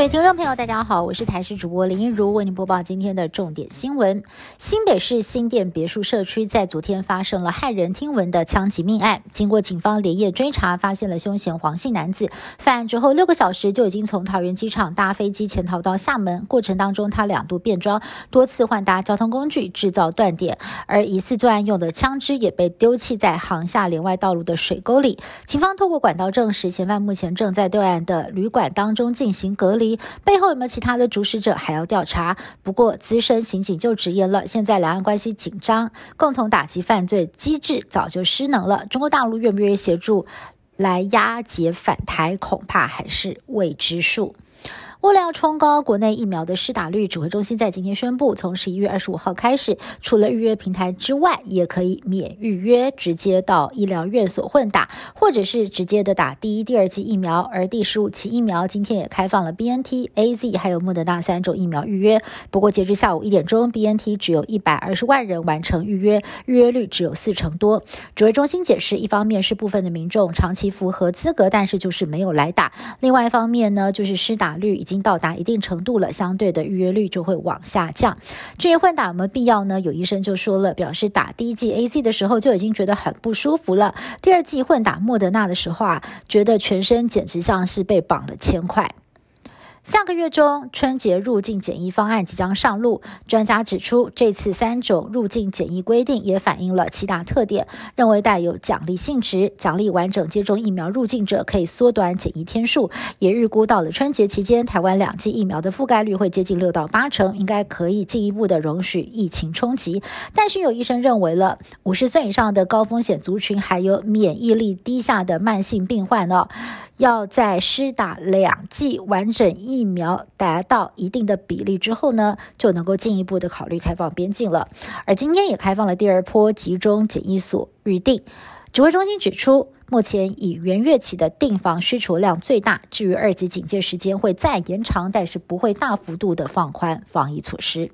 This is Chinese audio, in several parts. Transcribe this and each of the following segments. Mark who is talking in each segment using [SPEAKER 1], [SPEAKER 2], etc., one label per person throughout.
[SPEAKER 1] 各位听众朋友，大家好，我是台视主播林一如，为您播报今天的重点新闻。新北市新店别墅社区在昨天发生了骇人听闻的枪击命案，经过警方连夜追查，发现了凶嫌黄姓男子。犯案之后六个小时就已经从桃园机场搭飞机潜逃到厦门，过程当中他两度变装，多次换搭交通工具，制造断点。而疑似作案用的枪支也被丢弃在航厦连外道路的水沟里。警方透过管道证实，嫌犯目前正在对岸的旅馆当中进行隔离。背后有没有其他的主使者还要调查？不过资深刑警就直言了，现在两岸关系紧张，共同打击犯罪机制早就失能了。中国大陆愿不愿意协助来押解反台，恐怕还是未知数。为了要冲高国内疫苗的施打率，指挥中心在今天宣布，从十一月二十五号开始，除了预约平台之外，也可以免预约，直接到医疗院所混打，或者是直接的打第一、第二剂疫苗。而第十五期疫苗今天也开放了 B N T、A Z 还有莫德纳三种疫苗预约。不过截至下午一点钟，B N T 只有一百二十万人完成预约，预约率只有四成多。指挥中心解释，一方面是部分的民众长期符合资格，但是就是没有来打；另外一方面呢，就是施打率已已经到达一定程度了，相对的预约率就会往下降。至于混打有没有必要呢？有医生就说了，表示打第一剂 A C 的时候就已经觉得很不舒服了，第二剂混打莫德纳的时候啊，觉得全身简直像是被绑了铅块。下个月中，春节入境检疫方案即将上路。专家指出，这次三种入境检疫规定也反映了七大特点，认为带有奖励性质，奖励完整接种疫苗入境者可以缩短检疫天数。也预估到了春节期间，台湾两剂疫苗的覆盖率会接近六到八成，应该可以进一步的容许疫情冲击。但是有医生认为了，五十岁以上的高风险族群，还有免疫力低下的慢性病患哦。要在施打两剂完整疫疫苗达到一定的比例之后呢，就能够进一步的考虑开放边境了。而今天也开放了第二波集中检疫所预定。指挥中心指出，目前以元月起的订房需求量最大，至于二级警戒时间会再延长，但是不会大幅度的放宽防疫措施。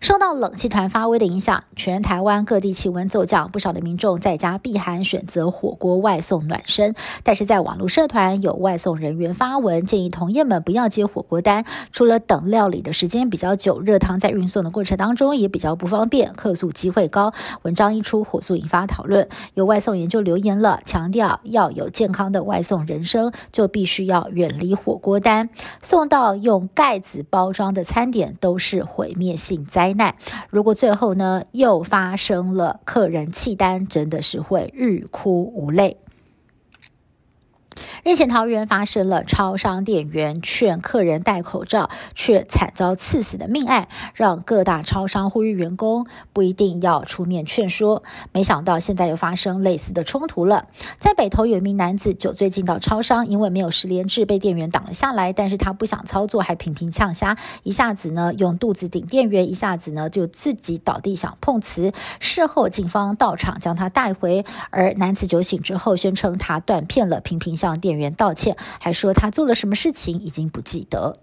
[SPEAKER 1] 受到冷气团发威的影响，全台湾各地气温骤降，不少的民众在家避寒，选择火锅外送暖身。但是在网络社团有外送人员发文建议同业们不要接火锅单，除了等料理的时间比较久，热汤在运送的过程当中也比较不方便，客诉机会高。文章一出，火速引发讨论。有外送员就留言了，强调要有健康的外送人生，就必须要远离火锅单，送到用盖子包装的餐点都是毁灭性。灾难，如果最后呢又发生了客人弃单，真的是会欲哭无泪。日前，桃园发生了超商店员劝客人戴口罩，却惨遭刺死的命案，让各大超商呼吁员工不一定要出面劝说。没想到，现在又发生类似的冲突了。在北投有一名男子酒醉进到超商，因为没有十连制，被店员挡了下来。但是他不想操作，还频频呛虾，一下子呢用肚子顶店员，一下子呢就自己倒地想碰瓷。事后，警方到场将他带回，而男子酒醒之后宣称他断片了，频频向店。员道歉，还说他做了什么事情已经不记得。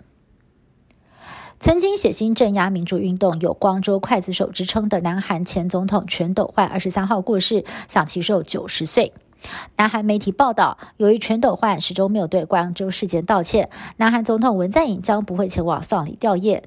[SPEAKER 1] 曾经血腥镇压民主运动、有“光州刽子手”之称的南韩前总统全斗焕，二十三号过世，享其寿九十岁。南韩媒体报道，由于全斗焕始终没有对光州事件道歉，南韩总统文在寅将不会前往丧礼吊唁。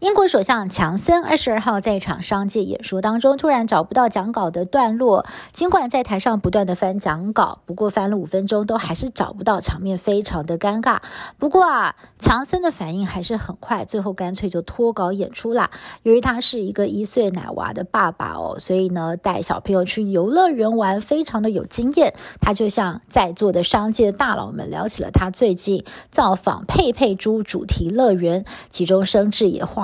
[SPEAKER 1] 英国首相强森二十二号在一场商界演说当中，突然找不到讲稿的段落。尽管在台上不断的翻讲稿，不过翻了五分钟都还是找不到，场面非常的尴尬。不过啊，强森的反应还是很快，最后干脆就脱稿演出啦。由于他是一个一岁奶娃的爸爸哦，所以呢带小朋友去游乐园玩非常的有经验。他就像在座的商界大佬们聊起了他最近造访佩佩猪主题乐园，其中生智也画。